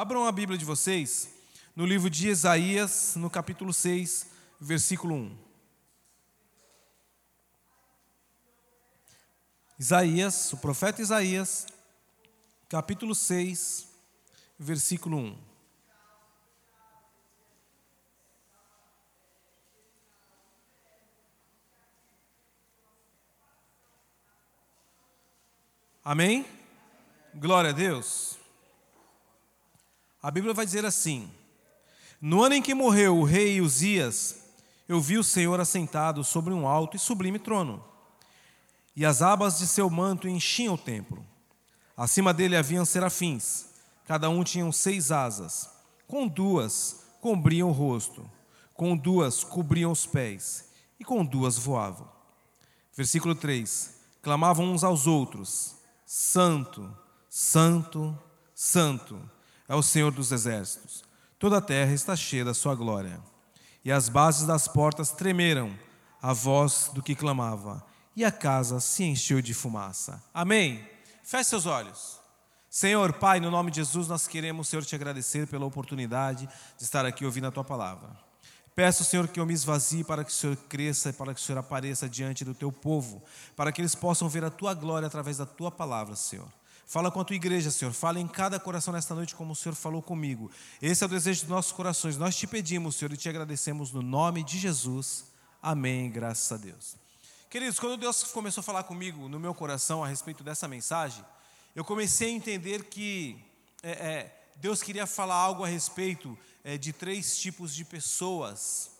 Abram a Bíblia de vocês no livro de Isaías, no capítulo 6, versículo 1. Isaías, o profeta Isaías, capítulo 6, versículo 1. Amém? Glória a Deus. A Bíblia vai dizer assim: No ano em que morreu o rei Uzias, eu vi o Senhor assentado sobre um alto e sublime trono, e as abas de seu manto enchiam o templo. Acima dele haviam serafins, cada um tinha seis asas, com duas cobriam o rosto, com duas cobriam os pés, e com duas voavam. Versículo 3: Clamavam uns aos outros: Santo, Santo, Santo é o Senhor dos exércitos. Toda a terra está cheia da sua glória. E as bases das portas tremeram a voz do que clamava, e a casa se encheu de fumaça. Amém. Feche seus olhos. Senhor, Pai, no nome de Jesus, nós queremos, Senhor, te agradecer pela oportunidade de estar aqui ouvindo a tua palavra. Peço, Senhor, que eu me esvazie para que o Senhor cresça e para que o Senhor apareça diante do teu povo, para que eles possam ver a tua glória através da tua palavra, Senhor. Fala com a tua igreja, Senhor. Fala em cada coração nesta noite como o Senhor falou comigo. Esse é o desejo dos nossos corações. Nós te pedimos, Senhor, e te agradecemos no nome de Jesus. Amém. Graças a Deus. Queridos, quando Deus começou a falar comigo no meu coração a respeito dessa mensagem, eu comecei a entender que é, é, Deus queria falar algo a respeito é, de três tipos de pessoas.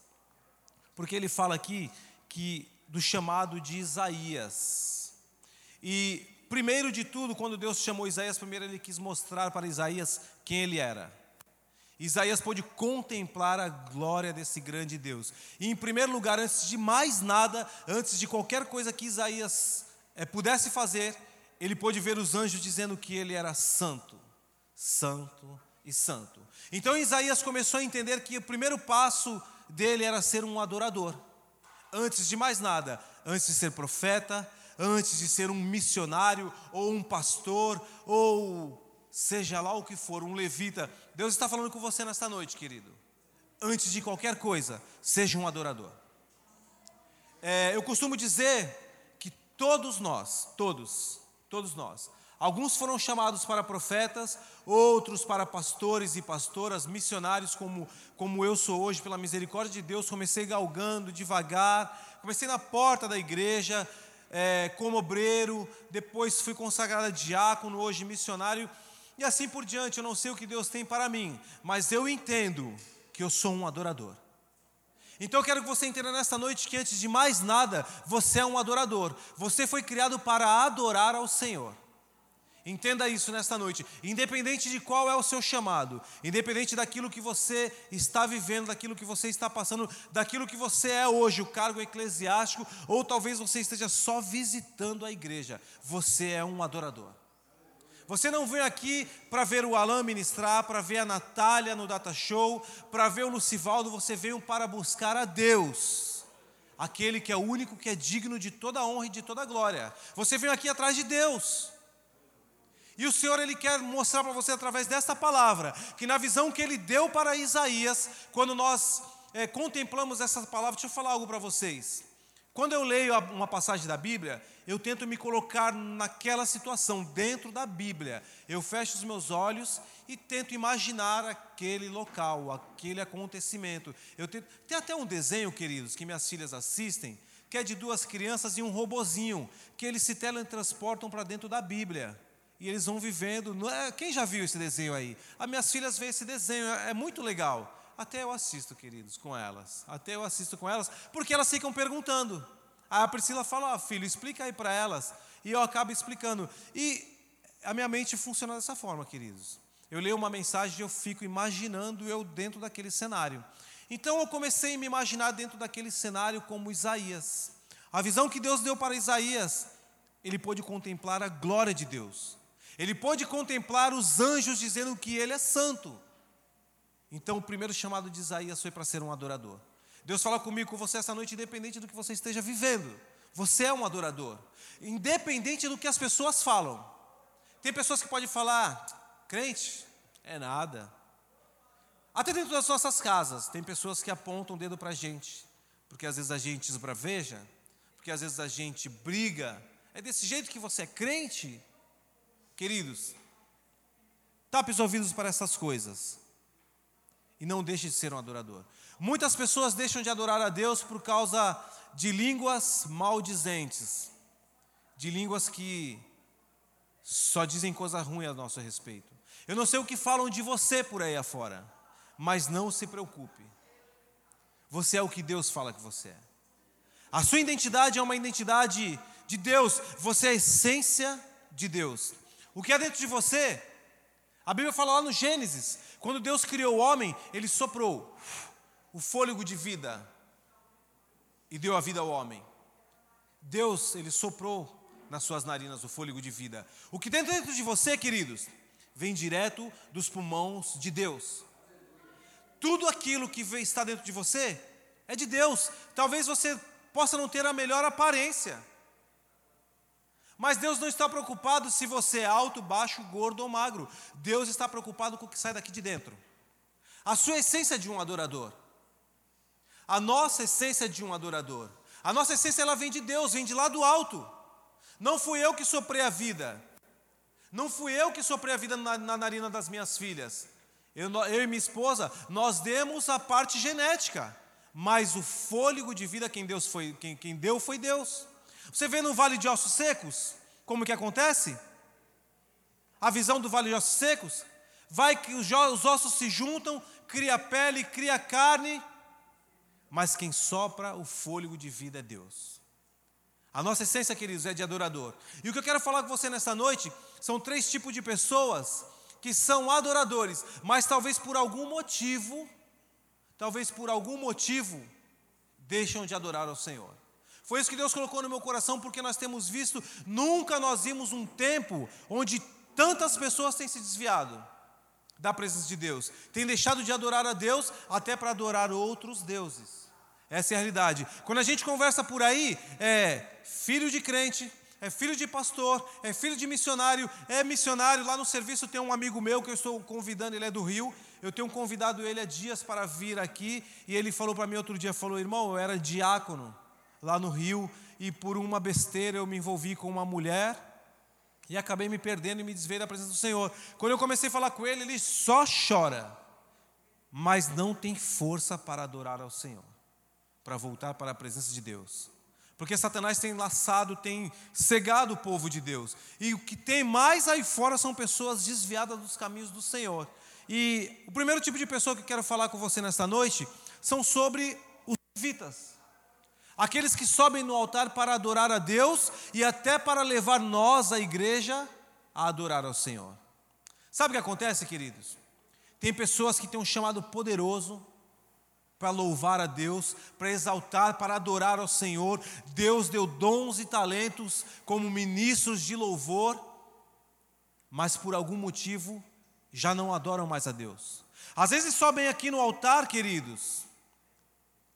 Porque Ele fala aqui que do chamado de Isaías. E primeiro de tudo, quando Deus chamou Isaías, primeiro ele quis mostrar para Isaías quem ele era. Isaías pôde contemplar a glória desse grande Deus. E em primeiro lugar, antes de mais nada, antes de qualquer coisa que Isaías é, pudesse fazer, ele pôde ver os anjos dizendo que ele era santo, santo e santo. Então Isaías começou a entender que o primeiro passo dele era ser um adorador. Antes de mais nada, antes de ser profeta, antes de ser um missionário ou um pastor ou seja lá o que for, um levita. Deus está falando com você nesta noite, querido. Antes de qualquer coisa, seja um adorador. É, eu costumo dizer que todos nós, todos, todos nós, alguns foram chamados para profetas, outros para pastores e pastoras, missionários, como, como eu sou hoje, pela misericórdia de Deus. Comecei galgando devagar, comecei na porta da igreja, é, como obreiro, depois fui consagrado diácono, hoje missionário, e assim por diante. Eu não sei o que Deus tem para mim, mas eu entendo que eu sou um adorador. Então eu quero que você entenda nesta noite que antes de mais nada, você é um adorador. Você foi criado para adorar ao Senhor. Entenda isso nesta noite. Independente de qual é o seu chamado, independente daquilo que você está vivendo, daquilo que você está passando, daquilo que você é hoje, o cargo eclesiástico, ou talvez você esteja só visitando a igreja, você é um adorador. Você não vem aqui para ver o Alain ministrar, para ver a Natália no Data Show, para ver o Lucivaldo, você veio para buscar a Deus, aquele que é o único que é digno de toda honra e de toda glória. Você veio aqui atrás de Deus. E o Senhor ele quer mostrar para você através dessa palavra que na visão que ele deu para Isaías, quando nós é, contemplamos essa palavra, deixa eu falar algo para vocês. Quando eu leio uma passagem da Bíblia, eu tento me colocar naquela situação, dentro da Bíblia. Eu fecho os meus olhos e tento imaginar aquele local, aquele acontecimento. Eu tento, tem até um desenho, queridos, que minhas filhas assistem, que é de duas crianças e um robozinho, que eles se teletransportam para dentro da Bíblia. E eles vão vivendo. É, quem já viu esse desenho aí? As minhas filhas veem esse desenho, é, é muito legal. Até eu assisto, queridos, com elas. Até eu assisto com elas, porque elas ficam perguntando. A Priscila fala: oh, filho, explica aí para elas. E eu acabo explicando. E a minha mente funciona dessa forma, queridos. Eu leio uma mensagem e eu fico imaginando eu dentro daquele cenário. Então eu comecei a me imaginar dentro daquele cenário como Isaías. A visão que Deus deu para Isaías, ele pôde contemplar a glória de Deus. Ele pôde contemplar os anjos dizendo que ele é santo. Então, o primeiro chamado de Isaías foi para ser um adorador. Deus fala comigo, com você essa noite, independente do que você esteja vivendo. Você é um adorador. Independente do que as pessoas falam. Tem pessoas que podem falar, crente, É nada. Até dentro das nossas casas, tem pessoas que apontam o dedo para a gente, porque às vezes a gente esbraveja, porque às vezes a gente briga. É desse jeito que você é crente? Queridos, tape os ouvidos para essas coisas e não deixe de ser um adorador. Muitas pessoas deixam de adorar a Deus por causa de línguas maldizentes, de línguas que só dizem coisa ruim a nosso respeito. Eu não sei o que falam de você por aí afora, mas não se preocupe. Você é o que Deus fala que você é. A sua identidade é uma identidade de Deus, você é a essência de Deus. O que é dentro de você? A Bíblia fala lá no Gênesis, quando Deus criou o homem, ele soprou o fôlego de vida e deu a vida ao homem. Deus, ele soprou nas suas narinas o fôlego de vida. O que tem dentro de você, queridos, vem direto dos pulmões de Deus. Tudo aquilo que está dentro de você é de Deus. Talvez você possa não ter a melhor aparência. Mas Deus não está preocupado se você é alto, baixo, gordo ou magro. Deus está preocupado com o que sai daqui de dentro. A sua essência é de um adorador. A nossa essência é de um adorador. A nossa essência ela vem de Deus, vem de lá do alto. Não fui eu que soprei a vida. Não fui eu que soprei a vida na, na narina das minhas filhas. Eu, eu, e minha esposa, nós demos a parte genética, mas o fôlego de vida quem Deus foi, quem, quem deu foi Deus. Você vê no vale de ossos secos, como que acontece? A visão do vale de ossos secos, vai que os, os ossos se juntam, cria pele, cria carne, mas quem sopra o fôlego de vida é Deus. A nossa essência, queridos, é de adorador. E o que eu quero falar com você nessa noite são três tipos de pessoas que são adoradores, mas talvez por algum motivo, talvez por algum motivo, deixam de adorar ao Senhor. Foi isso que Deus colocou no meu coração, porque nós temos visto, nunca nós vimos um tempo onde tantas pessoas têm se desviado da presença de Deus, têm deixado de adorar a Deus até para adorar outros deuses. Essa é a realidade. Quando a gente conversa por aí, é filho de crente, é filho de pastor, é filho de missionário, é missionário. Lá no serviço tem um amigo meu que eu estou convidando, ele é do Rio. Eu tenho convidado ele há dias para vir aqui e ele falou para mim outro dia, falou: "Irmão, eu era diácono lá no Rio e por uma besteira eu me envolvi com uma mulher e acabei me perdendo e me desviei da presença do Senhor. Quando eu comecei a falar com ele, ele só chora, mas não tem força para adorar ao Senhor, para voltar para a presença de Deus. Porque Satanás tem laçado, tem cegado o povo de Deus. E o que tem mais aí fora são pessoas desviadas dos caminhos do Senhor. E o primeiro tipo de pessoa que eu quero falar com você nesta noite são sobre os levitas. Aqueles que sobem no altar para adorar a Deus e até para levar nós, a igreja, a adorar ao Senhor. Sabe o que acontece, queridos? Tem pessoas que têm um chamado poderoso para louvar a Deus, para exaltar, para adorar ao Senhor. Deus deu dons e talentos como ministros de louvor, mas por algum motivo já não adoram mais a Deus. Às vezes sobem aqui no altar, queridos,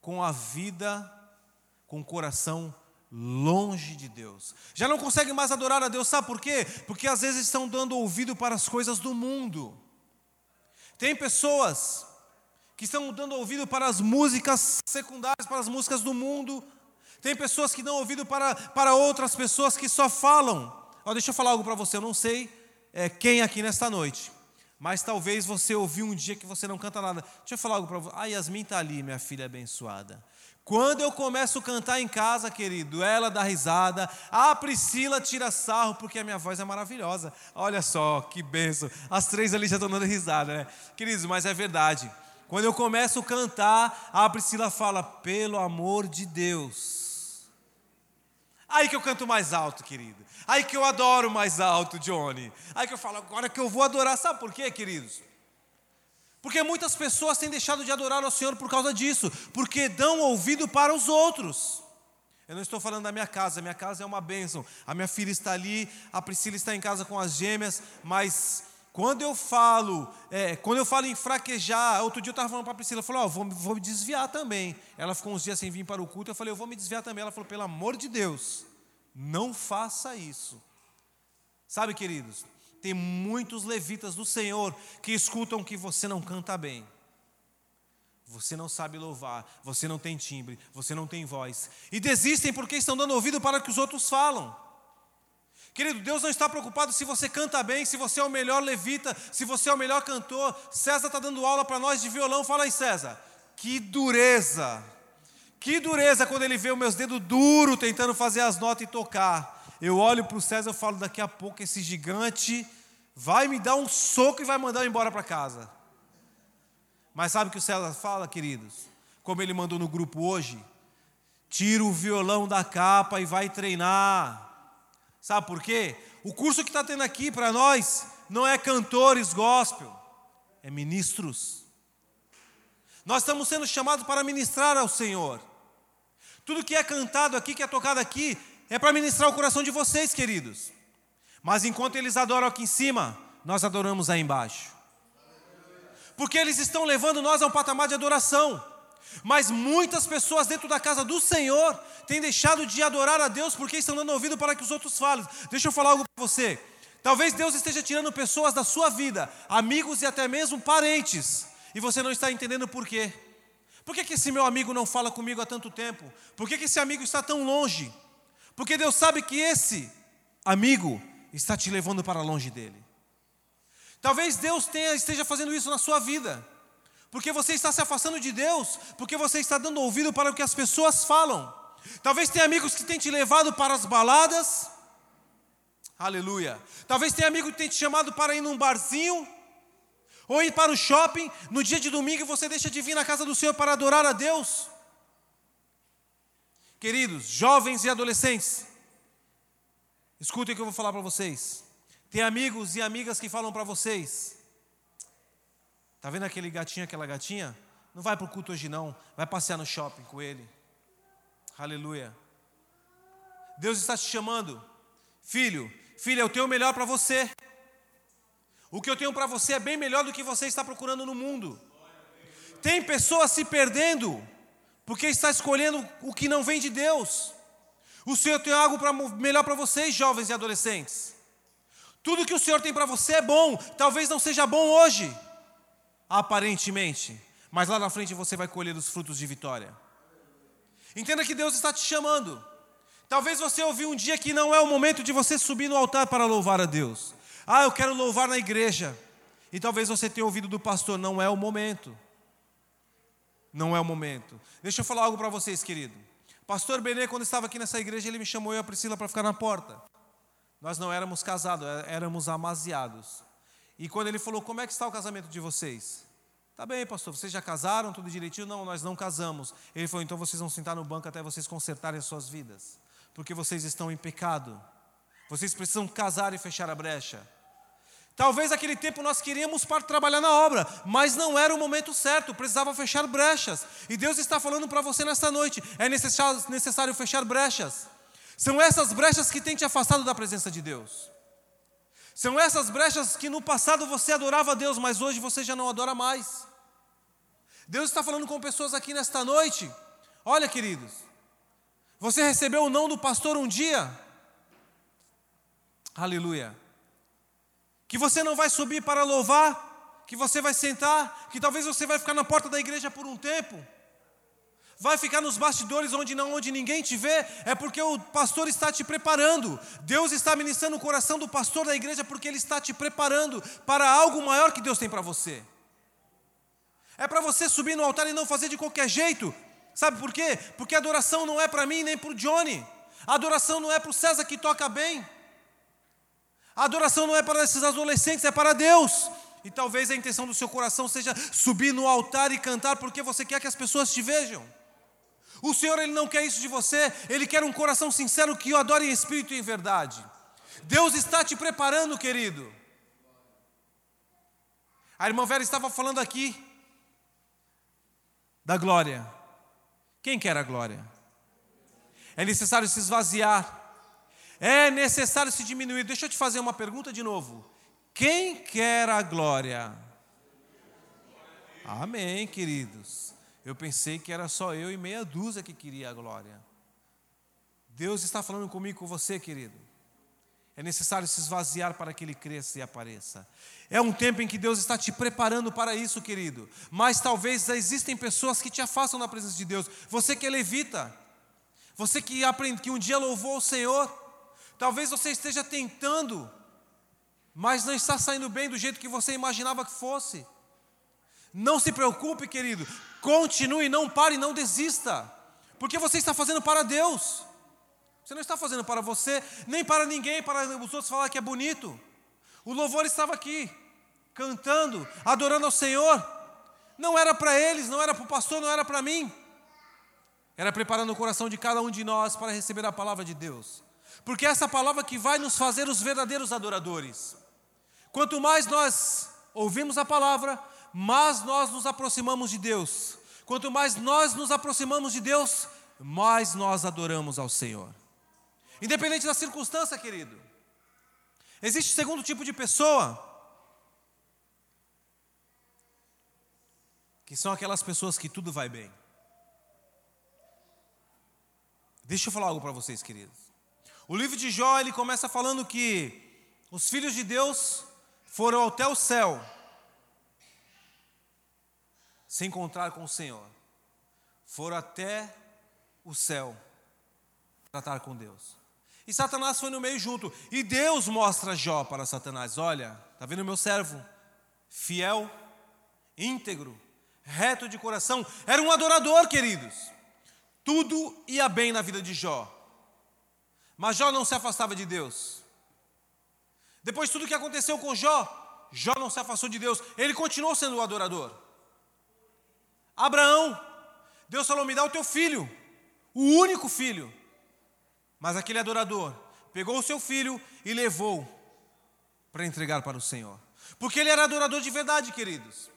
com a vida com o coração longe de Deus. Já não conseguem mais adorar a Deus, sabe por quê? Porque às vezes estão dando ouvido para as coisas do mundo. Tem pessoas que estão dando ouvido para as músicas secundárias, para as músicas do mundo. Tem pessoas que dão ouvido para, para outras pessoas que só falam. Ó, deixa eu falar algo para você, eu não sei é, quem aqui nesta noite, mas talvez você ouviu um dia que você não canta nada. Deixa eu falar algo para você. Ah, Yasmin está ali, minha filha abençoada. Quando eu começo a cantar em casa, querido, ela dá risada, a Priscila tira sarro, porque a minha voz é maravilhosa. Olha só, que benção. As três ali já estão dando risada, né? Queridos, mas é verdade. Quando eu começo a cantar, a Priscila fala, pelo amor de Deus. Aí que eu canto mais alto, querido. Aí que eu adoro mais alto, Johnny. Aí que eu falo, agora que eu vou adorar. Sabe por quê, queridos? Porque muitas pessoas têm deixado de adorar ao Senhor por causa disso, porque dão ouvido para os outros. Eu não estou falando da minha casa, a minha casa é uma bênção. A minha filha está ali, a Priscila está em casa com as gêmeas, mas quando eu falo, é, quando eu falo em fraquejar, outro dia eu estava falando para a Priscila, falou, oh, vou, vou me desviar também. Ela ficou uns dias sem vir para o culto, eu falei, eu vou me desviar também. Ela falou, pelo amor de Deus, não faça isso. Sabe, queridos, Tem muitos levitas do Senhor que escutam que você não canta bem. Você não sabe louvar, você não tem timbre, você não tem voz. E desistem porque estão dando ouvido para que os outros falam. Querido, Deus não está preocupado se você canta bem, se você é o melhor levita, se você é o melhor cantor. César está dando aula para nós de violão. Fala aí, César. Que dureza! Que dureza quando ele vê os meus dedos duros tentando fazer as notas e tocar. Eu olho para o César e falo: daqui a pouco esse gigante vai me dar um soco e vai mandar eu embora para casa. Mas sabe o que o César fala, queridos? Como ele mandou no grupo hoje? Tira o violão da capa e vai treinar. Sabe por quê? O curso que está tendo aqui para nós não é cantores gospel, é ministros. Nós estamos sendo chamados para ministrar ao Senhor. Tudo que é cantado aqui, que é tocado aqui, é para ministrar o coração de vocês, queridos. Mas enquanto eles adoram aqui em cima, nós adoramos aí embaixo. Porque eles estão levando nós a um patamar de adoração. Mas muitas pessoas dentro da casa do Senhor têm deixado de adorar a Deus porque estão dando ouvido para que os outros falem. Deixa eu falar algo para você. Talvez Deus esteja tirando pessoas da sua vida, amigos e até mesmo parentes, e você não está entendendo por quê. Por que, que esse meu amigo não fala comigo há tanto tempo? Por que, que esse amigo está tão longe? Porque Deus sabe que esse amigo está te levando para longe dele. Talvez Deus tenha, esteja fazendo isso na sua vida porque você está se afastando de Deus, porque você está dando ouvido para o que as pessoas falam. Talvez tenha amigos que tenham te levado para as baladas, aleluia. Talvez tenha amigo que tenha te chamado para ir num barzinho, ou ir para o shopping, no dia de domingo você deixa de vir na casa do Senhor para adorar a Deus. Queridos, jovens e adolescentes, escutem o que eu vou falar para vocês. Tem amigos e amigas que falam para vocês, Tá vendo aquele gatinho, aquela gatinha? Não vai para o culto hoje não, vai passear no shopping com ele. Aleluia. Deus está te chamando. Filho, filha, eu tenho o melhor para você. O que eu tenho para você é bem melhor do que você está procurando no mundo. Tem pessoas se perdendo porque está escolhendo o que não vem de Deus. O Senhor tem algo pra, melhor para vocês, jovens e adolescentes. Tudo que o Senhor tem para você é bom, talvez não seja bom hoje, aparentemente, mas lá na frente você vai colher os frutos de vitória. Entenda que Deus está te chamando. Talvez você ouviu um dia que não é o momento de você subir no altar para louvar a Deus. Ah, eu quero louvar na igreja. E talvez você tenha ouvido do pastor, não é o momento. Não é o momento. Deixa eu falar algo para vocês, querido. Pastor Benê, quando estava aqui nessa igreja, ele me chamou e a Priscila para ficar na porta. Nós não éramos casados, é, éramos amaziados. E quando ele falou, como é que está o casamento de vocês? Tá bem, pastor, vocês já casaram, tudo direitinho? Não, nós não casamos. Ele falou, então vocês vão sentar no banco até vocês consertarem as suas vidas, porque vocês estão em pecado. Vocês precisam casar e fechar a brecha. Talvez naquele tempo nós queríamos para trabalhar na obra, mas não era o momento certo, precisava fechar brechas. E Deus está falando para você nesta noite: é necessário, necessário fechar brechas. São essas brechas que têm te afastado da presença de Deus. São essas brechas que no passado você adorava a Deus, mas hoje você já não adora mais. Deus está falando com pessoas aqui nesta noite. Olha, queridos, você recebeu o não do pastor um dia. Aleluia. Que você não vai subir para louvar, que você vai sentar, que talvez você vai ficar na porta da igreja por um tempo vai ficar nos bastidores onde não onde ninguém te vê, é porque o pastor está te preparando. Deus está ministrando o coração do pastor da igreja porque ele está te preparando para algo maior que Deus tem para você. É para você subir no altar e não fazer de qualquer jeito. Sabe por quê? Porque a adoração não é para mim nem para o Johnny. A adoração não é para o César que toca bem. A adoração não é para esses adolescentes, é para Deus. E talvez a intenção do seu coração seja subir no altar e cantar porque você quer que as pessoas te vejam. O Senhor ele não quer isso de você, ele quer um coração sincero que o adore em espírito e em verdade. Deus está te preparando, querido. A irmã Vera estava falando aqui da glória. Quem quer a glória? É necessário se esvaziar. É necessário se diminuir. Deixa eu te fazer uma pergunta de novo. Quem quer a glória? Amém, queridos. Eu pensei que era só eu e meia dúzia que queria a glória. Deus está falando comigo, com você, querido. É necessário se esvaziar para que ele cresça e apareça. É um tempo em que Deus está te preparando para isso, querido. Mas talvez existem pessoas que te afastam da presença de Deus. Você que é levita, você que aprende que um dia louvou o Senhor, talvez você esteja tentando, mas não está saindo bem do jeito que você imaginava que fosse. Não se preocupe, querido. Continue, não pare, não desista. Porque você está fazendo para Deus. Você não está fazendo para você, nem para ninguém, para os outros falar que é bonito. O louvor estava aqui, cantando, adorando ao Senhor. Não era para eles, não era para o pastor, não era para mim. Era preparando o coração de cada um de nós para receber a palavra de Deus. Porque é essa palavra que vai nos fazer os verdadeiros adoradores. Quanto mais nós ouvimos a palavra, mais nós nos aproximamos de Deus. Quanto mais nós nos aproximamos de Deus, mais nós adoramos ao Senhor. Independente da circunstância, querido. Existe o segundo tipo de pessoa, que são aquelas pessoas que tudo vai bem. Deixa eu falar algo para vocês, queridos. O livro de Jó, ele começa falando que os filhos de Deus foram até o céu se encontrar com o Senhor. Foram até o céu tratar com Deus. E Satanás foi no meio junto. E Deus mostra Jó para Satanás: Olha, está vendo meu servo? Fiel, íntegro, reto de coração. Era um adorador, queridos. Tudo ia bem na vida de Jó. Mas Jó não se afastava de Deus. Depois de tudo que aconteceu com Jó, Jó não se afastou de Deus. Ele continuou sendo o adorador. Abraão, Deus falou: Me dá o teu filho, o único filho. Mas aquele adorador pegou o seu filho e levou para entregar para o Senhor. Porque ele era adorador de verdade, queridos.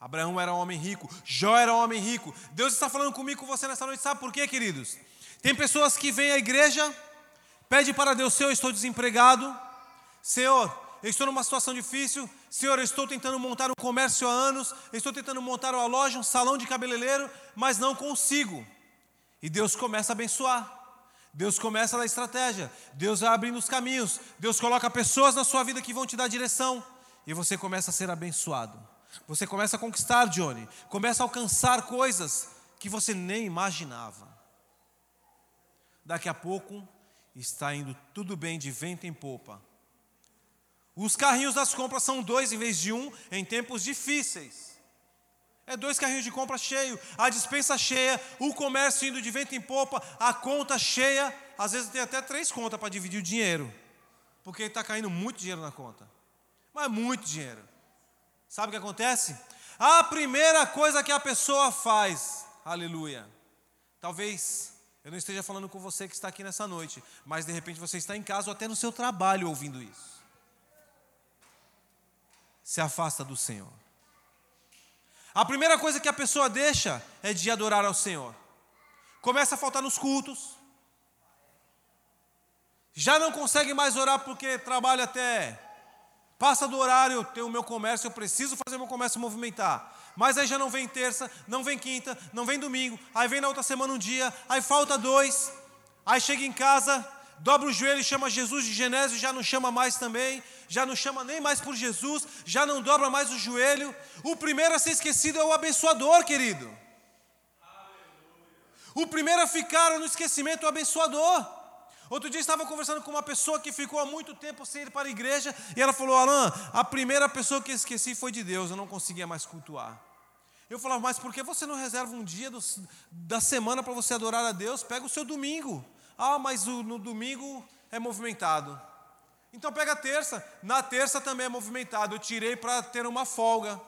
Abraão era um homem rico, Jó era um homem rico. Deus está falando comigo com você nessa noite, sabe por quê, queridos? Tem pessoas que vêm à igreja, pede para Deus, Senhor, eu estou desempregado. Senhor, eu estou numa situação difícil. Senhor, eu estou tentando montar um comércio há anos, eu estou tentando montar uma loja, um salão de cabeleireiro, mas não consigo. E Deus começa a abençoar. Deus começa a dar estratégia. Deus vai abrindo os caminhos. Deus coloca pessoas na sua vida que vão te dar direção. E você começa a ser abençoado. Você começa a conquistar, Johnny. Começa a alcançar coisas que você nem imaginava. Daqui a pouco está indo tudo bem de vento em popa. Os carrinhos das compras são dois em vez de um em tempos difíceis. É dois carrinhos de compra cheio, a dispensa cheia, o comércio indo de vento em popa, a conta cheia. Às vezes tem até três contas para dividir o dinheiro, porque está caindo muito dinheiro na conta. Mas muito dinheiro. Sabe o que acontece? A primeira coisa que a pessoa faz, aleluia. Talvez eu não esteja falando com você que está aqui nessa noite, mas de repente você está em casa ou até no seu trabalho ouvindo isso. Se afasta do Senhor. A primeira coisa que a pessoa deixa é de adorar ao Senhor. Começa a faltar nos cultos. Já não consegue mais orar porque trabalha até. Passa do horário, eu tenho o meu comércio, eu preciso fazer meu comércio movimentar. Mas aí já não vem terça, não vem quinta, não vem domingo, aí vem na outra semana um dia, aí falta dois, aí chega em casa, dobra o joelho e chama Jesus de Genésio, já não chama mais também, já não chama nem mais por Jesus, já não dobra mais o joelho. O primeiro a ser esquecido é o abençoador, querido. O primeiro a ficar no esquecimento é o abençoador. Outro dia estava conversando com uma pessoa que ficou há muito tempo sem ir para a igreja e ela falou: Alain, a primeira pessoa que eu esqueci foi de Deus, eu não conseguia mais cultuar. Eu falava, mas por que você não reserva um dia do, da semana para você adorar a Deus? Pega o seu domingo. Ah, mas o, no domingo é movimentado. Então pega a terça. Na terça também é movimentado. Eu tirei para ter uma folga.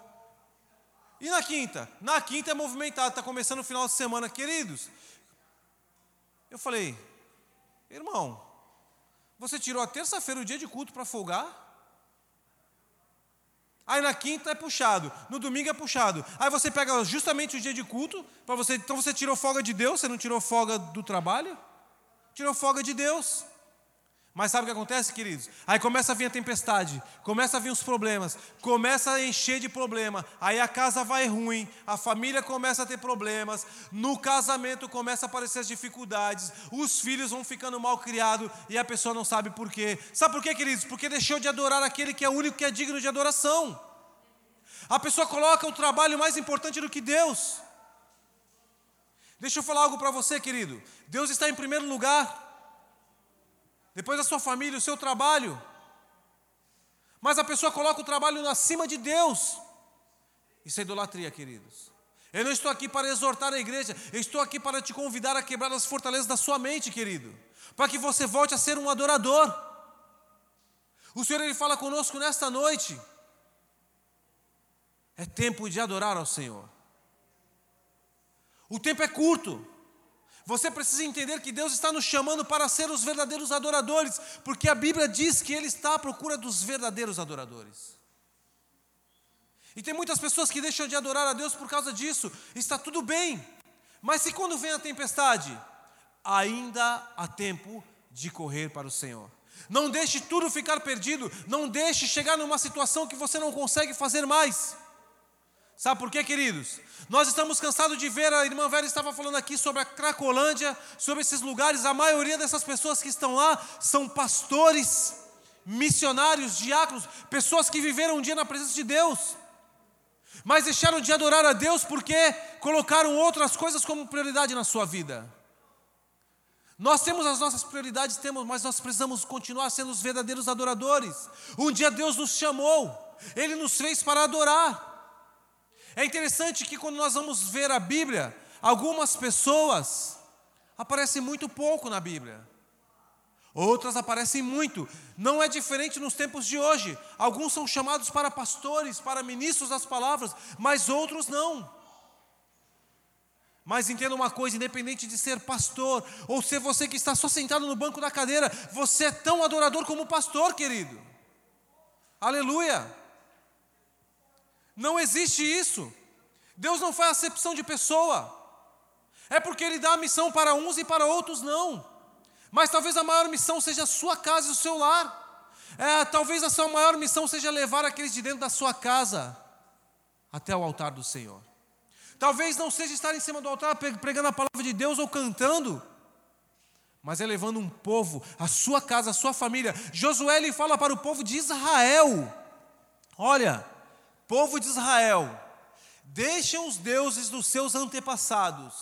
E na quinta? Na quinta é movimentado. Está começando o final de semana, queridos. Eu falei, irmão, você tirou a terça-feira o dia de culto para folgar? Aí na quinta é puxado, no domingo é puxado. Aí você pega justamente o dia de culto para você. Então você tirou folga de Deus, você não tirou folga do trabalho? tirou folga de Deus. Mas sabe o que acontece, queridos? Aí começa a vir a tempestade, começa a vir os problemas, começa a encher de problema. Aí a casa vai ruim, a família começa a ter problemas, no casamento começa a aparecer as dificuldades, os filhos vão ficando mal criados e a pessoa não sabe por quê. Sabe por quê, queridos? Porque deixou de adorar aquele que é o único que é digno de adoração. A pessoa coloca o trabalho mais importante do que Deus. Deixa eu falar algo para você, querido. Deus está em primeiro lugar depois a sua família, o seu trabalho. Mas a pessoa coloca o trabalho acima de Deus. Isso é idolatria, queridos. Eu não estou aqui para exortar a igreja, eu estou aqui para te convidar a quebrar as fortalezas da sua mente, querido, para que você volte a ser um adorador. O Senhor ele fala conosco nesta noite. É tempo de adorar ao Senhor. O tempo é curto. Você precisa entender que Deus está nos chamando para ser os verdadeiros adoradores, porque a Bíblia diz que Ele está à procura dos verdadeiros adoradores. E tem muitas pessoas que deixam de adorar a Deus por causa disso, está tudo bem, mas se quando vem a tempestade, ainda há tempo de correr para o Senhor. Não deixe tudo ficar perdido, não deixe chegar numa situação que você não consegue fazer mais. Sabe por quê, queridos? Nós estamos cansados de ver, a irmã Vera estava falando aqui sobre a Cracolândia, sobre esses lugares, a maioria dessas pessoas que estão lá são pastores, missionários, diáconos, pessoas que viveram um dia na presença de Deus, mas deixaram de adorar a Deus porque colocaram outras coisas como prioridade na sua vida. Nós temos as nossas prioridades, temos, mas nós precisamos continuar sendo os verdadeiros adoradores. Um dia Deus nos chamou, Ele nos fez para adorar. É interessante que quando nós vamos ver a Bíblia, algumas pessoas aparecem muito pouco na Bíblia. Outras aparecem muito. Não é diferente nos tempos de hoje. Alguns são chamados para pastores, para ministros das palavras, mas outros não. Mas entenda uma coisa: independente de ser pastor, ou ser você que está só sentado no banco da cadeira, você é tão adorador como pastor, querido. Aleluia. Não existe isso. Deus não faz acepção de pessoa. É porque Ele dá a missão para uns e para outros não. Mas talvez a maior missão seja a sua casa e o seu lar. É, talvez a sua maior missão seja levar aqueles de dentro da sua casa até o altar do Senhor. Talvez não seja estar em cima do altar pregando a palavra de Deus ou cantando, mas é levando um povo, a sua casa, a sua família. Josué ele fala para o povo de Israel: Olha, povo de Israel, deixem os deuses dos seus antepassados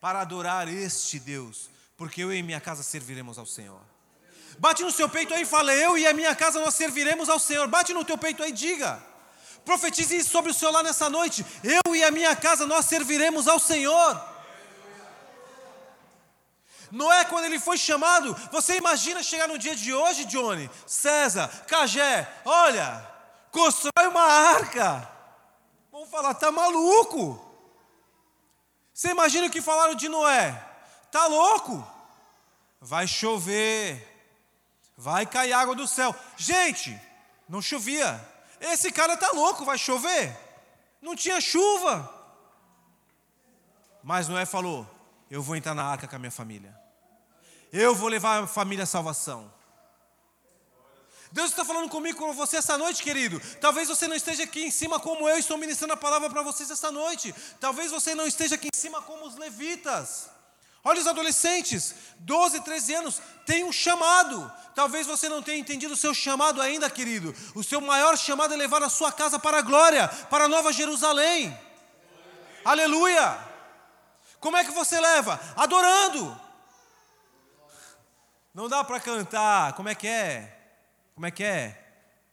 para adorar este Deus, porque eu e minha casa serviremos ao Senhor. Bate no seu peito aí e fala: Eu e a minha casa nós serviremos ao Senhor. Bate no teu peito aí e diga. Profetize isso sobre o seu lar nessa noite. Eu e a minha casa nós serviremos ao Senhor. Noé, quando ele foi chamado, você imagina chegar no dia de hoje, Johnny, César, Cagé, olha, constrói uma arca. Vão falar, tá maluco? Você imagina o que falaram de Noé? Tá louco? Vai chover, vai cair água do céu. Gente, não chovia. Esse cara tá louco, vai chover? Não tinha chuva. Mas Noé falou: Eu vou entrar na arca com a minha família. Eu vou levar a família à salvação. Deus está falando comigo com você essa noite, querido. Talvez você não esteja aqui em cima como eu estou ministrando a palavra para vocês essa noite. Talvez você não esteja aqui em cima como os levitas. Olha os adolescentes, 12, 13 anos, tem um chamado. Talvez você não tenha entendido o seu chamado ainda, querido. O seu maior chamado é levar a sua casa para a glória, para a Nova Jerusalém. Aleluia! Como é que você leva? Adorando. Não dá para cantar, como é que é? Como é que é?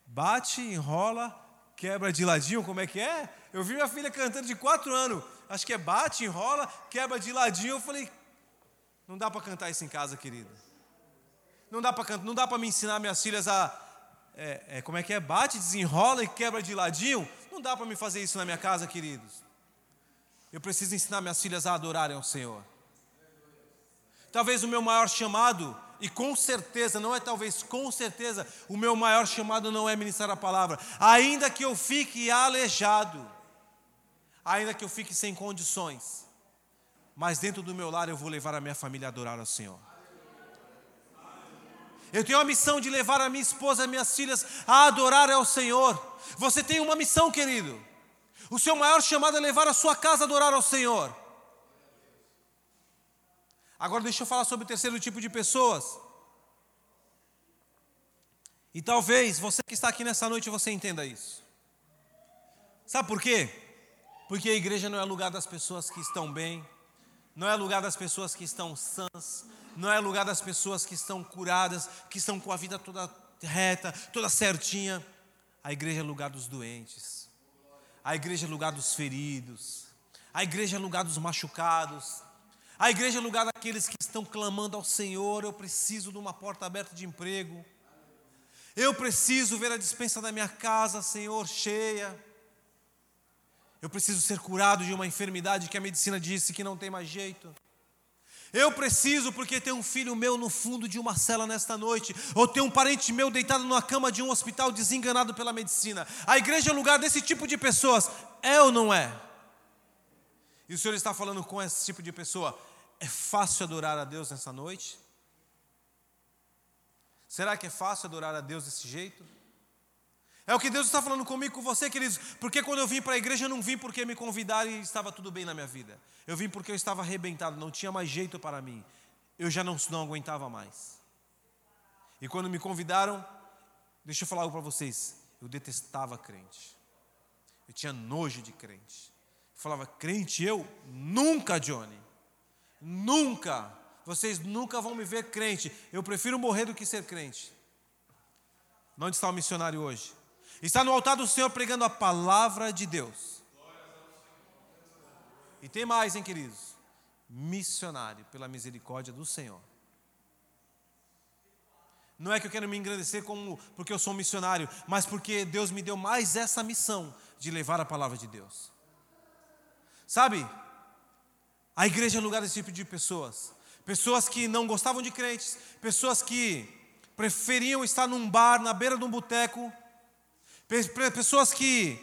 Bate, enrola, quebra de ladinho, como é que é? Eu vi minha filha cantando de quatro anos, acho que é bate, enrola, quebra de ladinho. Eu falei, não dá para cantar isso em casa, querido. Não dá para não dá para me ensinar minhas filhas a é, é, como é que é? Bate, desenrola e quebra de ladinho. Não dá para me fazer isso na minha casa, queridos. Eu preciso ensinar minhas filhas a adorarem ao Senhor. Talvez o meu maior chamado e com certeza, não é talvez, com certeza, o meu maior chamado não é ministrar a palavra. Ainda que eu fique aleijado, ainda que eu fique sem condições, mas dentro do meu lar eu vou levar a minha família a adorar ao Senhor. Eu tenho a missão de levar a minha esposa e as minhas filhas a adorar ao Senhor. Você tem uma missão, querido. O seu maior chamado é levar a sua casa a adorar ao Senhor. Agora deixa eu falar sobre o terceiro tipo de pessoas. E talvez você que está aqui nessa noite você entenda isso. Sabe por quê? Porque a igreja não é lugar das pessoas que estão bem, não é lugar das pessoas que estão sãs, não é lugar das pessoas que estão curadas, que estão com a vida toda reta, toda certinha. A igreja é lugar dos doentes, a igreja é lugar dos feridos, a igreja é lugar dos machucados, a igreja é lugar daqueles que estão clamando ao Senhor: eu preciso de uma porta aberta de emprego, eu preciso ver a dispensa da minha casa, Senhor, cheia. Eu preciso ser curado de uma enfermidade que a medicina disse que não tem mais jeito. Eu preciso porque tem um filho meu no fundo de uma cela nesta noite, ou tem um parente meu deitado numa cama de um hospital desenganado pela medicina. A igreja é lugar desse tipo de pessoas, é ou não é? E o Senhor está falando com esse tipo de pessoa: é fácil adorar a Deus nessa noite? Será que é fácil adorar a Deus desse jeito? É o que Deus está falando comigo, com você, queridos. Porque quando eu vim para a igreja, eu não vim porque me convidaram e estava tudo bem na minha vida. Eu vim porque eu estava arrebentado, não tinha mais jeito para mim. Eu já não, não aguentava mais. E quando me convidaram, deixa eu falar algo para vocês. Eu detestava crente. Eu tinha nojo de crente. Falava, crente eu? Nunca, Johnny. Nunca. Vocês nunca vão me ver crente. Eu prefiro morrer do que ser crente. Onde está o missionário hoje? Está no altar do Senhor pregando a palavra de Deus. E tem mais, hein, queridos? Missionário pela misericórdia do Senhor. Não é que eu quero me engrandecer como porque eu sou um missionário, mas porque Deus me deu mais essa missão de levar a palavra de Deus. Sabe? A igreja é lugar desse tipo de pessoas. Pessoas que não gostavam de crentes, pessoas que preferiam estar num bar, na beira de um boteco, Pessoas que,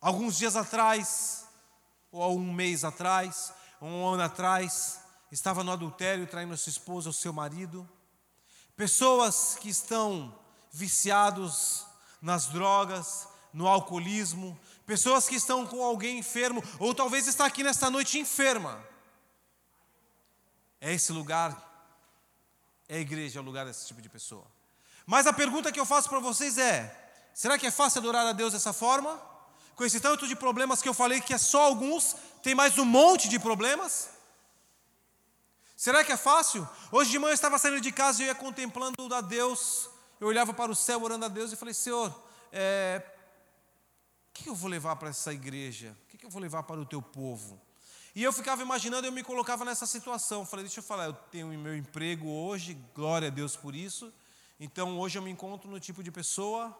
alguns dias atrás, ou um mês atrás, um ano atrás, estava no adultério traindo sua esposa ou seu marido. Pessoas que estão viciados nas drogas, no alcoolismo. Pessoas que estão com alguém enfermo, ou talvez está aqui nesta noite enferma. É esse lugar, é a igreja, é o lugar desse tipo de pessoa. Mas a pergunta que eu faço para vocês é: será que é fácil adorar a Deus dessa forma? Com esse tanto de problemas que eu falei que é só alguns, tem mais um monte de problemas? Será que é fácil? Hoje de manhã eu estava saindo de casa e eu ia contemplando a Deus. Eu olhava para o céu orando a Deus e falei: Senhor, é, que eu vou levar para essa igreja? O que eu vou levar para o teu povo? E eu ficava imaginando, eu me colocava nessa situação. Falei, deixa eu falar, eu tenho meu emprego hoje, glória a Deus por isso. Então hoje eu me encontro no tipo de pessoa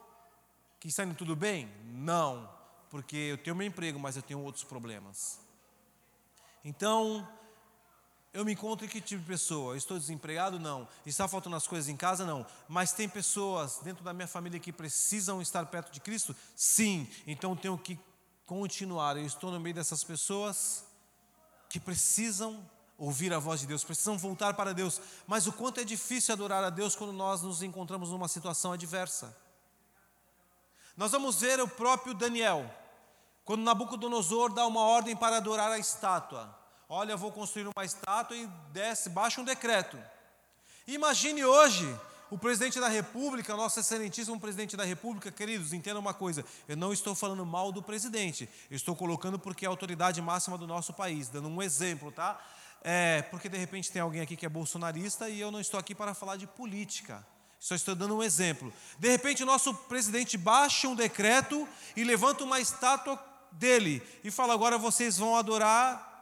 que está indo tudo bem? Não, porque eu tenho meu emprego, mas eu tenho outros problemas. Então, eu me encontro em que tipo de pessoa? Estou desempregado? Não. Está faltando as coisas em casa? Não. Mas tem pessoas dentro da minha família que precisam estar perto de Cristo? Sim. Então tenho que continuar. Eu estou no meio dessas pessoas que precisam ouvir a voz de Deus, precisam voltar para Deus. Mas o quanto é difícil adorar a Deus quando nós nos encontramos numa situação adversa. Nós vamos ver o próprio Daniel, quando Nabucodonosor dá uma ordem para adorar a estátua. Olha, eu vou construir uma estátua e desce, baixa um decreto. Imagine hoje o presidente da República, nosso excelentíssimo presidente da República, queridos, entenda uma coisa: eu não estou falando mal do presidente, eu estou colocando porque é a autoridade máxima do nosso país, dando um exemplo, tá? É, porque de repente tem alguém aqui que é bolsonarista e eu não estou aqui para falar de política. Só estou dando um exemplo. De repente, o nosso presidente baixa um decreto e levanta uma estátua dele e fala: agora vocês vão adorar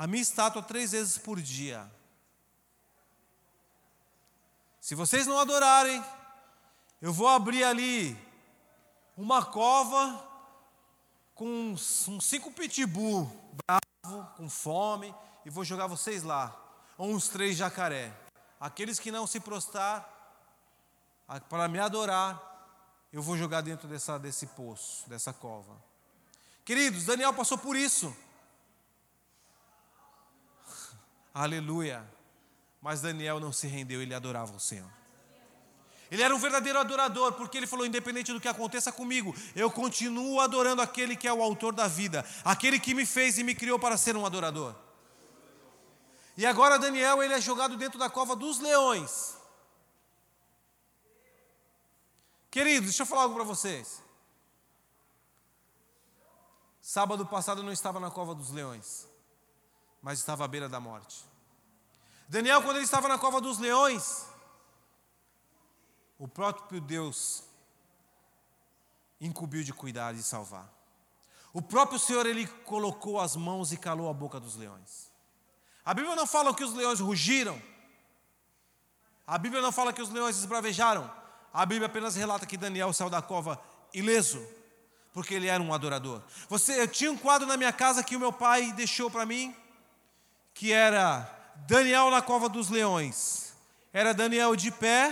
a minha estátua três vezes por dia. Se vocês não adorarem, eu vou abrir ali uma cova com uns, uns cinco pitbull bravo, com fome, e vou jogar vocês lá, ou uns três jacaré. Aqueles que não se prostrar para me adorar, eu vou jogar dentro dessa, desse poço, dessa cova. Queridos, Daniel passou por isso. Aleluia. Mas Daniel não se rendeu, ele adorava o Senhor. Ele era um verdadeiro adorador, porque ele falou: independente do que aconteça comigo, eu continuo adorando aquele que é o autor da vida, aquele que me fez e me criou para ser um adorador. E agora Daniel ele é jogado dentro da cova dos leões. Queridos, deixa eu falar algo para vocês. Sábado passado eu não estava na cova dos leões, mas estava à beira da morte. Daniel, quando ele estava na cova dos leões, o próprio Deus incumbiu de cuidar e salvar. O próprio Senhor ele colocou as mãos e calou a boca dos leões. A Bíblia não fala que os leões rugiram. A Bíblia não fala que os leões esbravejaram. A Bíblia apenas relata que Daniel saiu da cova ileso, porque ele era um adorador. Você, eu tinha um quadro na minha casa que o meu pai deixou para mim, que era Daniel na cova dos leões. Era Daniel de pé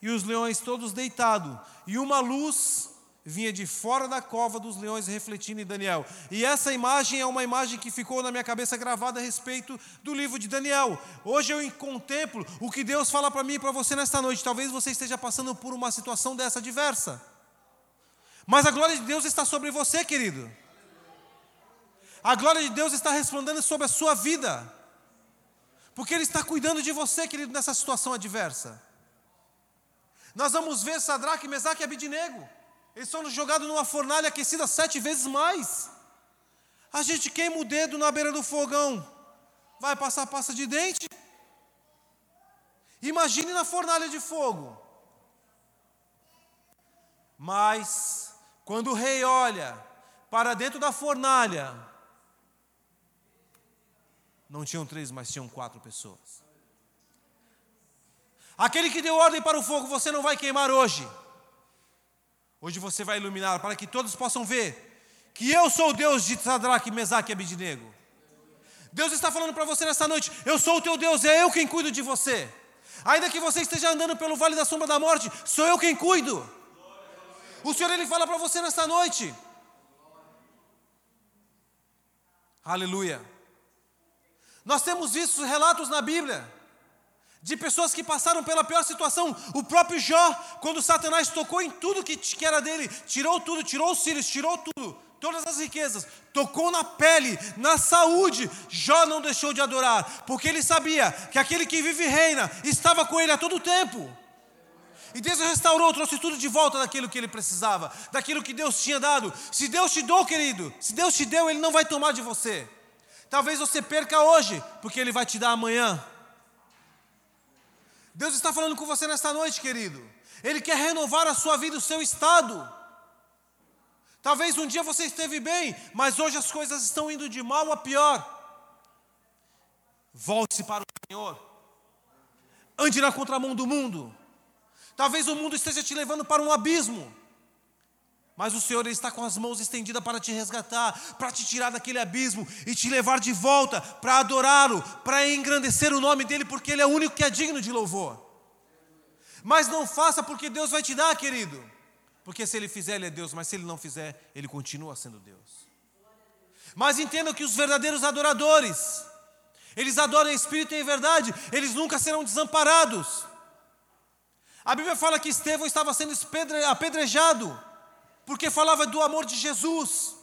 e os leões todos deitados, e uma luz vinha de fora da cova dos leões refletindo em Daniel. E essa imagem é uma imagem que ficou na minha cabeça gravada a respeito do livro de Daniel. Hoje eu contemplo o que Deus fala para mim e para você nesta noite. Talvez você esteja passando por uma situação dessa diversa. Mas a glória de Deus está sobre você, querido. A glória de Deus está resplandendo sobre a sua vida. Porque Ele está cuidando de você, querido, nessa situação adversa. Nós vamos ver Sadraque, Mesaque e Abidinego. Eles foram jogados numa fornalha aquecida sete vezes mais. A gente queima o dedo na beira do fogão. Vai passar pasta de dente? Imagine na fornalha de fogo. Mas, quando o rei olha para dentro da fornalha, não tinham três, mas tinham quatro pessoas. Aquele que deu ordem para o fogo, você não vai queimar hoje. Hoje você vai iluminar para que todos possam ver que eu sou o Deus de Sadraque, Mesaque e Abidinego. Deus está falando para você nessa noite: eu sou o teu Deus, é eu quem cuido de você. Ainda que você esteja andando pelo vale da sombra da morte, sou eu quem cuido. O Senhor ele fala para você nesta noite. Aleluia. Nós temos visto relatos na Bíblia de pessoas que passaram pela pior situação. O próprio Jó, quando Satanás tocou em tudo que, era dele, tirou tudo, tirou os filhos, tirou tudo, todas as riquezas, tocou na pele, na saúde. Jó não deixou de adorar, porque ele sabia que aquele que vive e reina estava com ele a todo tempo. E Deus restaurou, trouxe tudo de volta daquilo que ele precisava, daquilo que Deus tinha dado. Se Deus te deu, querido, se Deus te deu, Ele não vai tomar de você. Talvez você perca hoje, porque Ele vai te dar amanhã. Deus está falando com você nesta noite, querido. Ele quer renovar a sua vida, o seu estado. Talvez um dia você esteve bem, mas hoje as coisas estão indo de mal a pior. Volte-se para o Senhor. Ande na contramão do mundo. Talvez o mundo esteja te levando para um abismo. Mas o Senhor está com as mãos estendidas para te resgatar, para te tirar daquele abismo e te levar de volta para adorá-lo, para engrandecer o nome dele, porque ele é o único que é digno de louvor. Mas não faça porque Deus vai te dar, querido. Porque se ele fizer, ele é Deus, mas se ele não fizer, ele continua sendo Deus. Mas entenda que os verdadeiros adoradores, eles adoram em espírito e em verdade, eles nunca serão desamparados. A Bíblia fala que Estevão estava sendo apedrejado porque falava do amor de Jesus.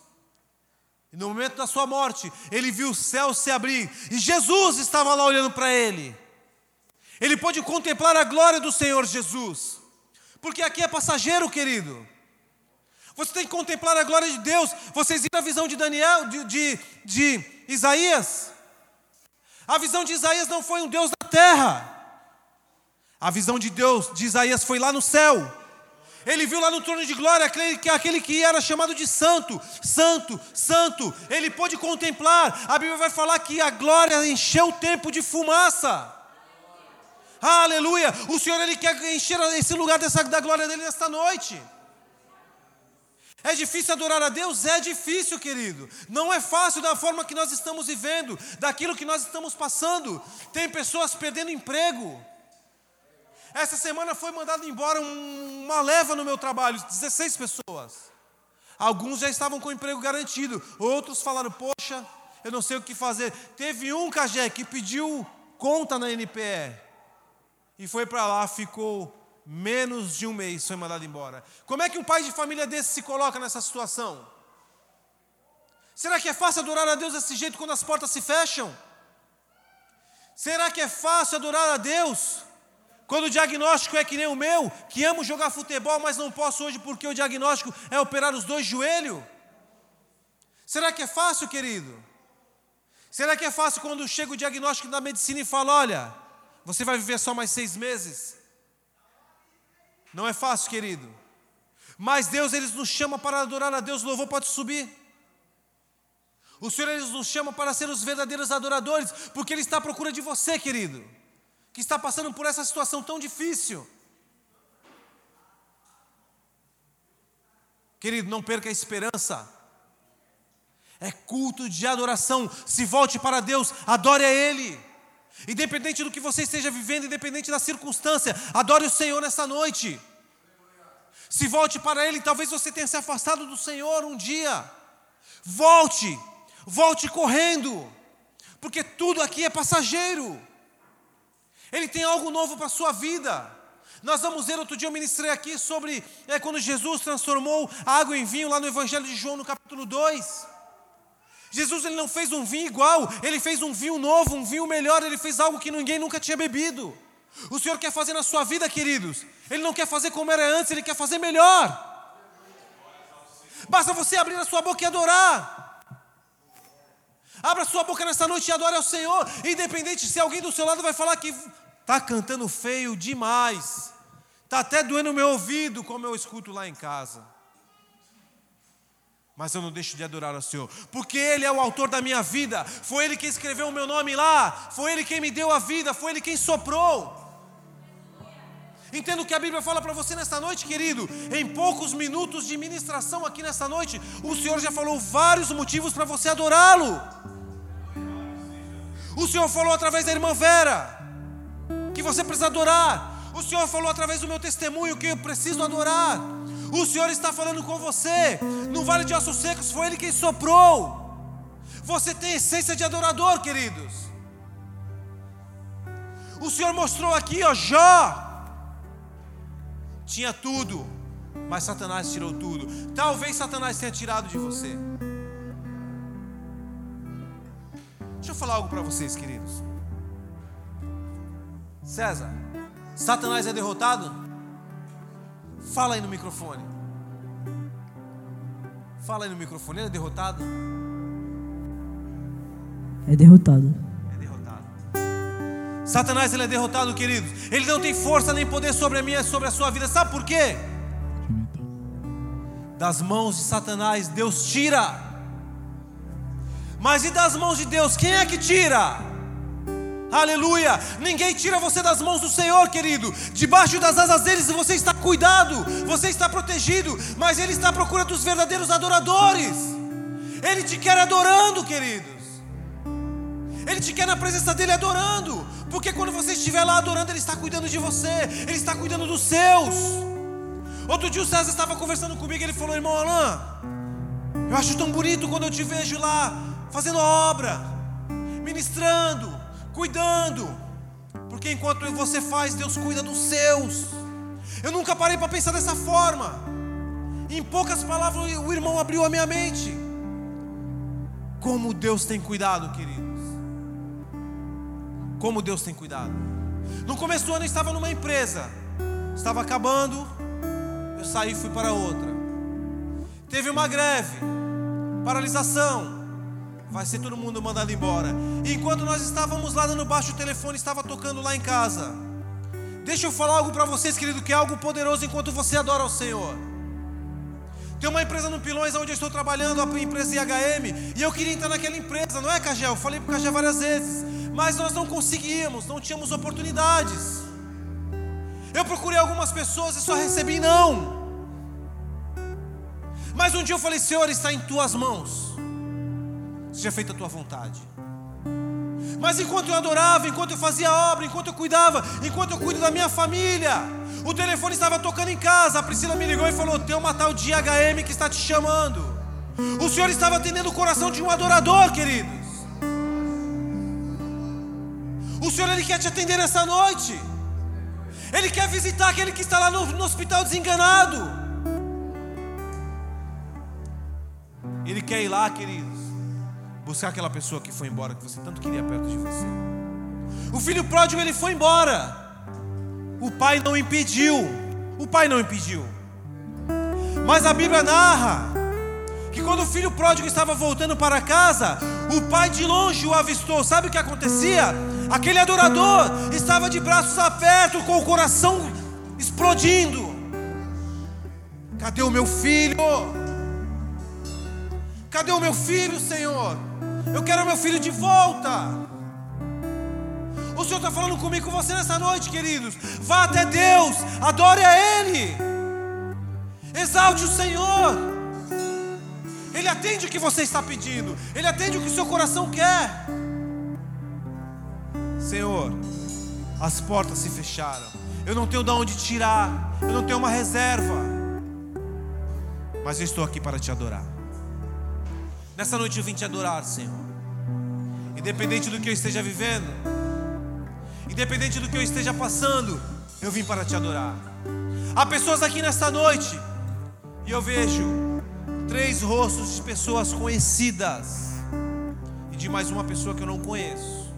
E no momento da sua morte, ele viu o céu se abrir e Jesus estava lá olhando para ele. Ele pôde contemplar a glória do Senhor Jesus, porque aqui é passageiro, querido. Você tem que contemplar a glória de Deus. Vocês viram a visão de Daniel, de, de, de Isaías? A visão de Isaías não foi um Deus da terra. A visão de Deus de Isaías foi lá no céu. Ele viu lá no trono de glória aquele, que era chamado de santo, santo, santo. Ele pôde contemplar. A Bíblia vai falar que a glória encheu o tempo de fumaça. Aleluia! O Senhor ele quer encher esse lugar dessa, da glória dele nesta noite. É difícil adorar a Deus? É difícil, querido. Não é fácil da forma que nós estamos vivendo, daquilo que nós estamos passando. Tem pessoas perdendo emprego. Essa semana foi mandado embora uma leva no meu trabalho, 16 pessoas. Alguns já estavam com emprego garantido, outros falaram: Poxa, eu não sei o que fazer. Teve um cajé que pediu conta na NPE. E foi para lá, ficou menos de um mês, foi mandado embora. Como é que um pai de família desse se coloca nessa situação? Será que é fácil adorar a Deus desse jeito quando as portas se fecham? Será que é fácil adorar a Deus quando o diagnóstico é que nem o meu, que amo jogar futebol, mas não posso hoje porque o diagnóstico é operar os dois joelhos? Será que é fácil, querido? Será que é fácil quando chega o diagnóstico da medicina e fala: olha, você vai viver só mais seis meses? Não é fácil, querido. Mas Deus, Ele nos chama para adorar a Deus, o louvor pode subir. O Senhor, Ele nos chama para ser os verdadeiros adoradores, porque Ele está à procura de você, querido, que está passando por essa situação tão difícil. Querido, não perca a esperança. É culto de adoração. Se volte para Deus, adore a Ele. Independente do que você esteja vivendo, independente da circunstância, adore o Senhor nessa noite. Se volte para Ele, talvez você tenha se afastado do Senhor um dia. Volte, volte correndo, porque tudo aqui é passageiro. Ele tem algo novo para a sua vida. Nós vamos ver, outro dia eu ministrei aqui sobre é, quando Jesus transformou a água em vinho, lá no Evangelho de João, no capítulo 2. Jesus ele não fez um vinho igual, ele fez um vinho novo, um vinho melhor, ele fez algo que ninguém nunca tinha bebido. O Senhor quer fazer na sua vida, queridos. Ele não quer fazer como era antes, ele quer fazer melhor. Basta você abrir a sua boca e adorar. Abra a sua boca nessa noite e adore ao Senhor, independente se alguém do seu lado vai falar que está cantando feio demais, está até doendo o meu ouvido, como eu escuto lá em casa mas eu não deixo de adorar ao Senhor, porque Ele é o autor da minha vida, foi Ele quem escreveu o meu nome lá, foi Ele quem me deu a vida, foi Ele quem soprou. Entendo o que a Bíblia fala para você nesta noite, querido. Em poucos minutos de ministração aqui nesta noite, o Senhor já falou vários motivos para você adorá-lo. O Senhor falou através da irmã Vera você precisa adorar. O Senhor falou através do meu testemunho que eu preciso adorar. O Senhor está falando com você. No vale de ossos secos foi Ele quem soprou. Você tem essência de adorador, queridos. O Senhor mostrou aqui, ó, Jó. Tinha tudo, mas Satanás tirou tudo. Talvez Satanás tenha tirado de você. Deixa eu falar algo para vocês, queridos. César, Satanás é derrotado? Fala aí no microfone. Fala aí no microfone. Ele é derrotado? É derrotado. É derrotado. Satanás ele é derrotado, queridos. Ele não tem força nem poder sobre a minha, sobre a sua vida. Sabe por quê? Das mãos de Satanás Deus tira. Mas e das mãos de Deus, quem é que tira? Aleluia! Ninguém tira você das mãos do Senhor, querido. Debaixo das asas deles você está cuidado, você está protegido, mas Ele está à procura dos verdadeiros adoradores. Ele te quer adorando, queridos. Ele te quer na presença dele adorando, porque quando você estiver lá adorando, Ele está cuidando de você, Ele está cuidando dos seus. Outro dia o César estava conversando comigo, ele falou: Irmão Alain, eu acho tão bonito quando eu te vejo lá fazendo obra, ministrando, cuidando, porque enquanto você faz, Deus cuida dos seus. Eu nunca parei para pensar dessa forma. Em poucas palavras, o irmão abriu a minha mente. Como Deus tem cuidado, queridos. Como Deus tem cuidado. No começo do ano eu estava numa empresa, estava acabando, eu saí e fui para outra. Teve uma greve, paralisação, vai ser todo mundo mandado embora. E enquanto nós estávamos lá dando baixo, o telefone estava tocando lá em casa. Deixa eu falar algo para vocês, querido, que é algo poderoso enquanto você adora ao Senhor. Tem uma empresa no Pilões onde eu estou trabalhando, a empresa IHM, e eu queria entrar naquela empresa, não é, Cagel? Eu falei para o Cagel várias vezes, mas nós não conseguíamos, não tínhamos oportunidades. Eu procurei algumas pessoas e só recebi não. Mas um dia eu falei, Senhor, está em tuas mãos seja feita a tua vontade. Mas enquanto eu adorava, enquanto eu fazia obra, enquanto eu cuidava, enquanto eu cuido da minha família, o telefone estava tocando em casa. A Priscila me ligou e falou: Tem uma tal de HM que está te chamando. O Senhor estava atendendo o coração de um adorador, queridos. O Senhor ele quer te atender nessa noite. Ele quer visitar aquele que está lá no, no hospital desenganado. Ele quer ir lá, queridos, buscar aquela pessoa que foi embora, que você tanto queria perto de você. O filho pródigo ele foi embora. O pai não impediu. O pai não impediu. Mas a Bíblia narra que quando o filho pródigo estava voltando para casa, o pai de longe o avistou. Sabe o que acontecia? Aquele adorador estava de braços abertos, com o coração explodindo. Cadê o meu filho? Cadê o meu filho, Senhor? Eu quero o meu filho de volta. O Senhor está falando comigo, com você nessa noite, queridos. Vá até Deus, adore a Ele, exalte o Senhor. Ele atende o que você está pedindo, Ele atende o que o seu coração quer. Senhor, as portas se fecharam, eu não tenho de onde tirar, eu não tenho uma reserva, mas eu estou aqui para te adorar. Nessa noite eu vim te adorar, Senhor, independente do que eu esteja vivendo Independente do que eu esteja passando, eu vim para te adorar. Há pessoas aqui nesta noite, e eu vejo três rostos de pessoas conhecidas, e de mais uma pessoa que eu não conheço.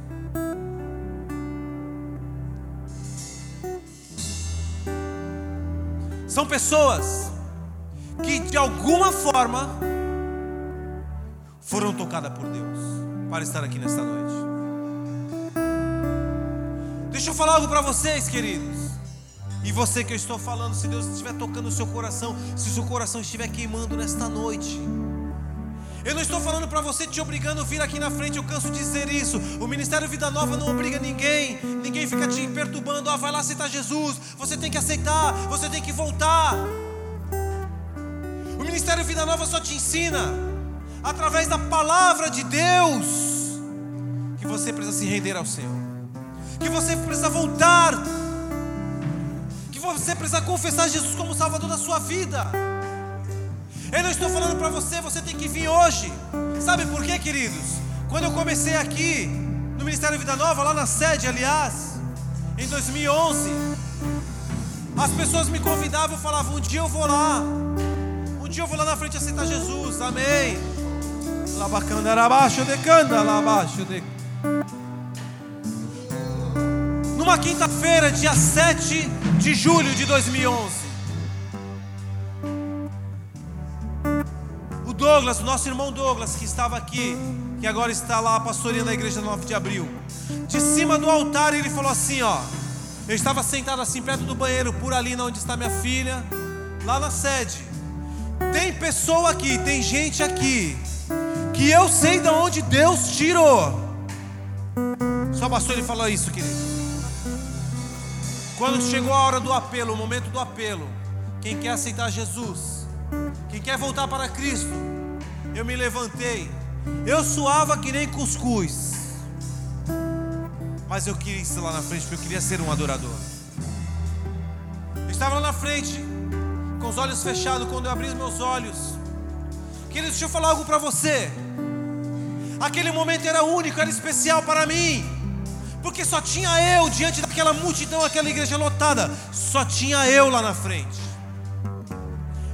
São pessoas que de alguma forma foram tocadas por Deus para estar aqui nesta noite. Deixa eu falar algo para vocês, queridos. E você que eu estou falando, se Deus estiver tocando o seu coração, se o seu coração estiver queimando nesta noite. Eu não estou falando para você te obrigando a vir aqui na frente, eu canso de dizer isso. O Ministério Vida Nova não obriga ninguém, ninguém fica te perturbando. Ah, vai lá aceitar Jesus, você tem que aceitar, você tem que voltar. O Ministério Vida Nova só te ensina, através da palavra de Deus, que você precisa se render ao Senhor que você precisa voltar, que você precisa confessar Jesus como Salvador da sua vida. Eu não estou falando para você, você tem que vir hoje. Sabe por quê, queridos? Quando eu comecei aqui no Ministério Vida Nova, lá na sede, aliás, em 2011, as pessoas me convidavam falavam: um dia eu vou lá, um dia eu vou lá na frente aceitar Jesus, amém. Labacanda abaixo de canda, abaixo de numa quinta-feira, dia 7 de julho de 2011. O Douglas, nosso irmão Douglas, que estava aqui, que agora está lá pastoreando a igreja 9 de abril, de cima do altar ele falou assim: Ó, eu estava sentado assim perto do banheiro, por ali onde está minha filha, lá na sede. Tem pessoa aqui, tem gente aqui, que eu sei de onde Deus tirou. Só bastou ele falar isso, querido. Quando chegou a hora do apelo, o momento do apelo, quem quer aceitar Jesus, quem quer voltar para Cristo, eu me levantei. Eu suava que nem cuscuz, mas eu queria estar lá na frente porque eu queria ser um adorador. Eu estava lá na frente, com os olhos fechados, quando eu abri os meus olhos. Querido, deixa eu falar algo para você. Aquele momento era único, era especial para mim porque só tinha eu diante daquela multidão, aquela igreja lotada, só tinha eu lá na frente.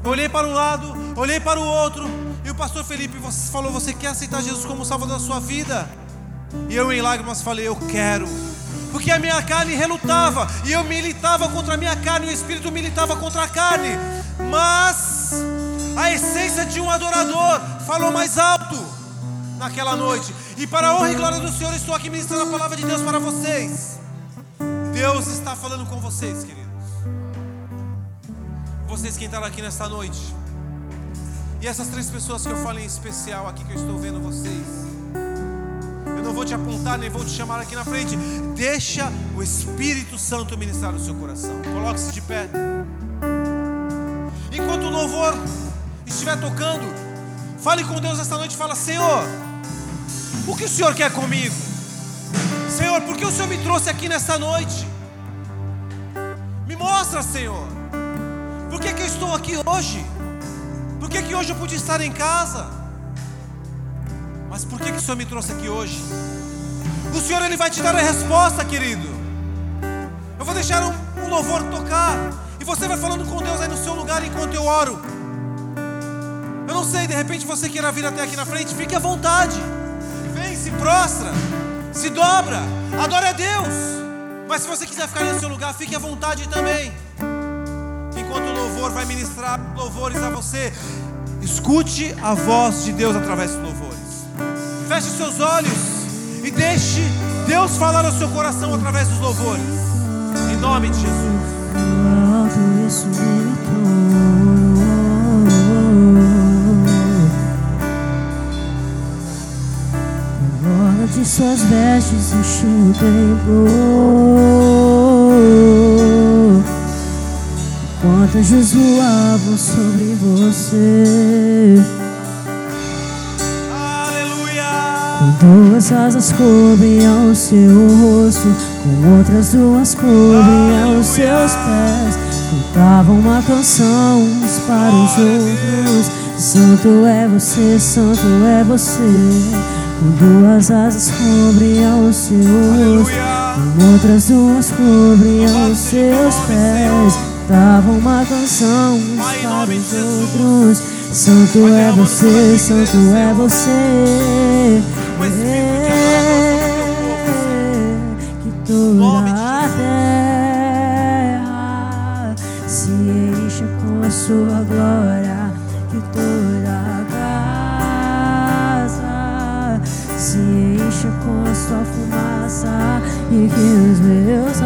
Eu olhei para um lado, olhei para o outro, e o pastor Felipe falou: Você quer aceitar Jesus como Salvador da sua vida? E eu, em lágrimas, falei: Eu quero. Porque a minha carne relutava, e eu militava contra a minha carne, o Espírito militava contra a carne, mas a essência de um adorador falou mais alto naquela noite. E para a honra e glória do Senhor, estou aqui ministrando a palavra de Deus para vocês. Deus está falando com vocês, queridos. Vocês que entraram aqui nesta noite. E essas três pessoas que eu falei em especial aqui, que eu estou vendo vocês. Eu não vou te apontar, nem vou te chamar aqui na frente. Deixa o Espírito Santo ministrar no seu coração. Coloque-se de pé. Enquanto o louvor estiver tocando, fale com Deus esta noite fala: Senhor. O que o Senhor quer comigo? Senhor, por que o Senhor me trouxe aqui nesta noite? Me mostra, Senhor. Por que, que eu estou aqui hoje? Por que, que hoje eu pude estar em casa? Mas por que, que o Senhor me trouxe aqui hoje? O Senhor ele vai te dar a resposta, querido. Eu vou deixar um, um louvor tocar e você vai falando com Deus aí no seu lugar enquanto eu oro. Eu não sei, de repente você queira vir até aqui na frente, fique à vontade. Se prostra, se dobra, adore a Deus. Mas se você quiser ficar no seu lugar, fique à vontade também. Enquanto o louvor vai ministrar louvores a você, escute a voz de Deus através dos louvores. Feche seus olhos e deixe Deus falar ao seu coração através dos louvores. Em nome de Jesus. De suas vestes templo. Enquanto anjos voavam sobre você. Com duas asas cobriam o seu rosto, com outras duas cobriam os seus pés. Cantavam uma canção uns para os outros. Santo é você, Santo é você. Com duas asas cobriam o seu rosto, com outras duas cobriam os seus pés. Cantavam uma canção para os outros. Santo é você, Santo é você fumaça e que os meus